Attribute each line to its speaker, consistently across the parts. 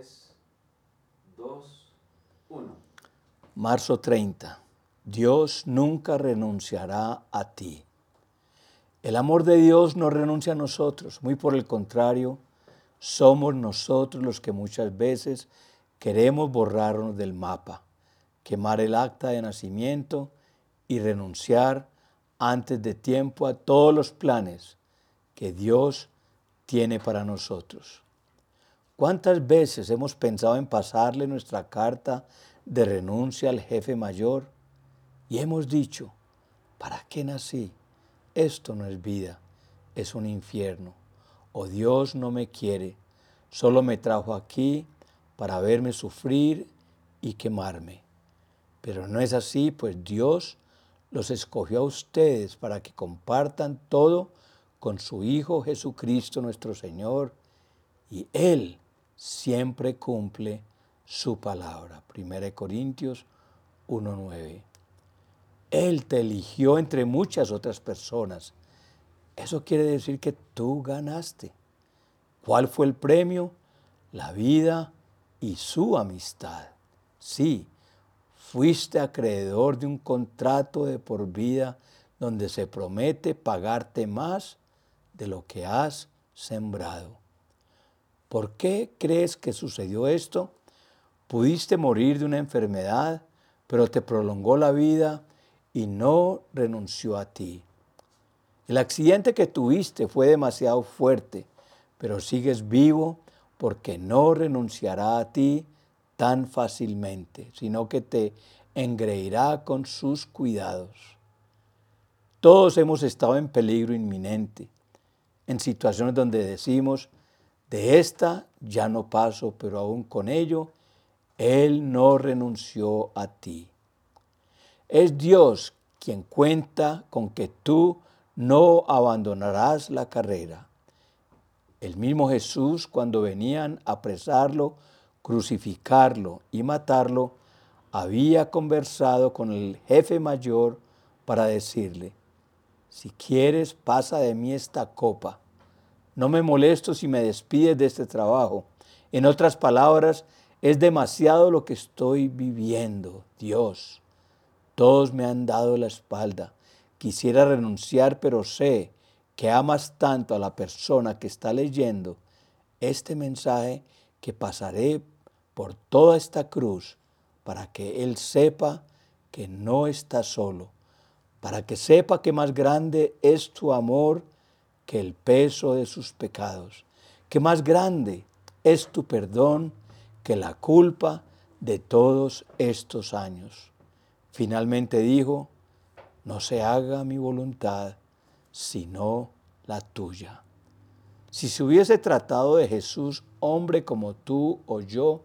Speaker 1: 3, 2, 1.
Speaker 2: Marzo 30. Dios nunca renunciará a ti. El amor de Dios no renuncia a nosotros, muy por el contrario, somos nosotros los que muchas veces queremos borrarnos del mapa, quemar el acta de nacimiento y renunciar antes de tiempo a todos los planes que Dios tiene para nosotros. ¿Cuántas veces hemos pensado en pasarle nuestra carta de renuncia al jefe mayor y hemos dicho, ¿para qué nací? Esto no es vida, es un infierno. O Dios no me quiere, solo me trajo aquí para verme sufrir y quemarme. Pero no es así, pues Dios los escogió a ustedes para que compartan todo con su Hijo Jesucristo nuestro Señor, y Él siempre cumple su palabra. 1 Corintios 1.9. Él te eligió entre muchas otras personas. Eso quiere decir que tú ganaste. ¿Cuál fue el premio? La vida y su amistad. Sí, fuiste acreedor de un contrato de por vida donde se promete pagarte más de lo que has sembrado. ¿Por qué crees que sucedió esto? Pudiste morir de una enfermedad, pero te prolongó la vida y no renunció a ti. El accidente que tuviste fue demasiado fuerte, pero sigues vivo porque no renunciará a ti tan fácilmente, sino que te engreirá con sus cuidados. Todos hemos estado en peligro inminente, en situaciones donde decimos, de esta ya no paso, pero aún con ello, Él no renunció a ti. Es Dios quien cuenta con que tú no abandonarás la carrera. El mismo Jesús, cuando venían a apresarlo, crucificarlo y matarlo, había conversado con el jefe mayor para decirle, si quieres, pasa de mí esta copa no me molesto si me despides de este trabajo. En otras palabras, es demasiado lo que estoy viviendo, Dios. Todos me han dado la espalda. Quisiera renunciar, pero sé que amas tanto a la persona que está leyendo este mensaje que pasaré por toda esta cruz para que Él sepa que no está solo, para que sepa que más grande es tu amor que el peso de sus pecados, que más grande es tu perdón que la culpa de todos estos años. Finalmente dijo, no se haga mi voluntad, sino la tuya. Si se hubiese tratado de Jesús, hombre como tú o yo,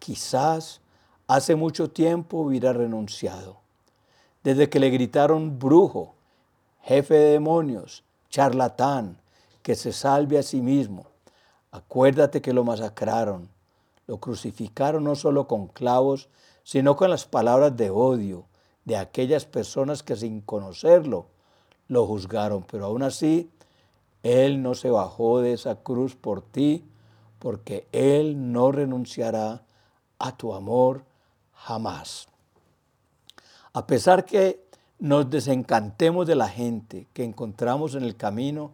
Speaker 2: quizás hace mucho tiempo hubiera renunciado. Desde que le gritaron brujo, jefe de demonios, charlatán, que se salve a sí mismo. Acuérdate que lo masacraron, lo crucificaron no solo con clavos, sino con las palabras de odio de aquellas personas que sin conocerlo lo juzgaron. Pero aún así, Él no se bajó de esa cruz por ti, porque Él no renunciará a tu amor jamás. A pesar que nos desencantemos de la gente que encontramos en el camino,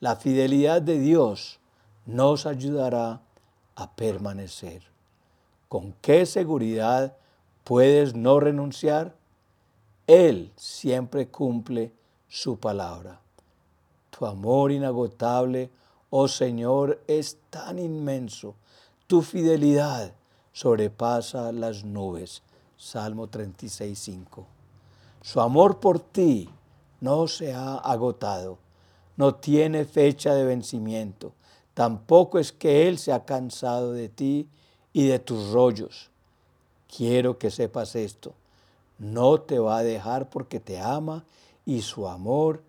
Speaker 2: la fidelidad de Dios nos ayudará a permanecer. ¿Con qué seguridad puedes no renunciar? Él siempre cumple su palabra. Tu amor inagotable, oh Señor, es tan inmenso. Tu fidelidad sobrepasa las nubes. Salmo 36, 5. Su amor por ti no se ha agotado, no tiene fecha de vencimiento. Tampoco es que Él se ha cansado de ti y de tus rollos. Quiero que sepas esto. No te va a dejar porque te ama y su amor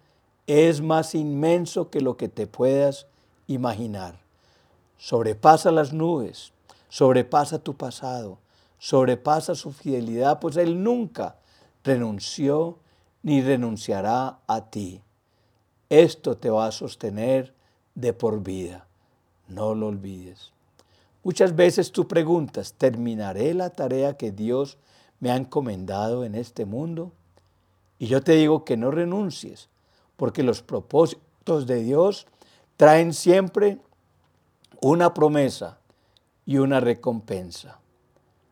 Speaker 2: es más inmenso que lo que te puedas imaginar. Sobrepasa las nubes, sobrepasa tu pasado, sobrepasa su fidelidad, pues Él nunca renunció ni renunciará a ti. Esto te va a sostener de por vida. No lo olvides. Muchas veces tú preguntas, ¿terminaré la tarea que Dios me ha encomendado en este mundo? Y yo te digo que no renuncies, porque los propósitos de Dios traen siempre una promesa y una recompensa.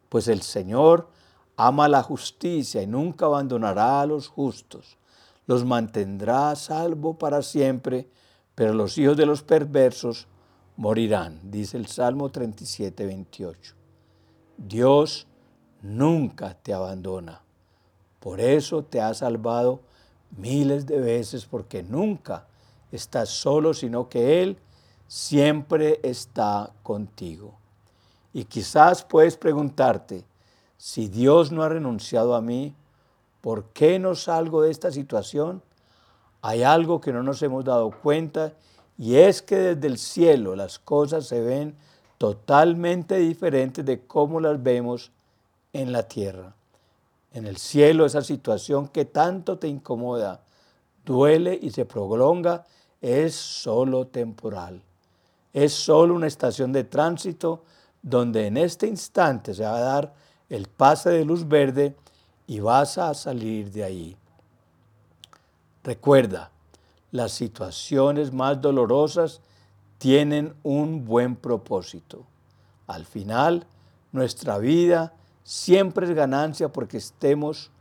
Speaker 2: Pues el Señor ama la justicia y nunca abandonará a los justos. Los mantendrá a salvo para siempre, pero los hijos de los perversos morirán, dice el Salmo 37, 28. Dios nunca te abandona. Por eso te ha salvado miles de veces, porque nunca estás solo, sino que Él siempre está contigo. Y quizás puedes preguntarte, si Dios no ha renunciado a mí, ¿por qué no salgo de esta situación? Hay algo que no nos hemos dado cuenta y es que desde el cielo las cosas se ven totalmente diferentes de cómo las vemos en la tierra. En el cielo esa situación que tanto te incomoda, duele y se prolonga, es solo temporal. Es solo una estación de tránsito donde en este instante se va a dar el pase de luz verde y vas a salir de ahí. Recuerda, las situaciones más dolorosas tienen un buen propósito. Al final, nuestra vida siempre es ganancia porque estemos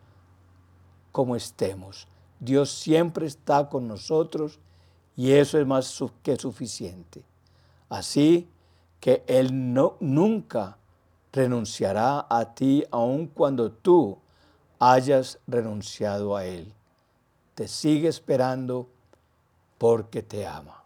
Speaker 2: como estemos. Dios siempre está con nosotros y eso es más que suficiente. Así que Él no, nunca renunciará a ti aun cuando tú hayas renunciado a Él. Te sigue esperando porque te ama.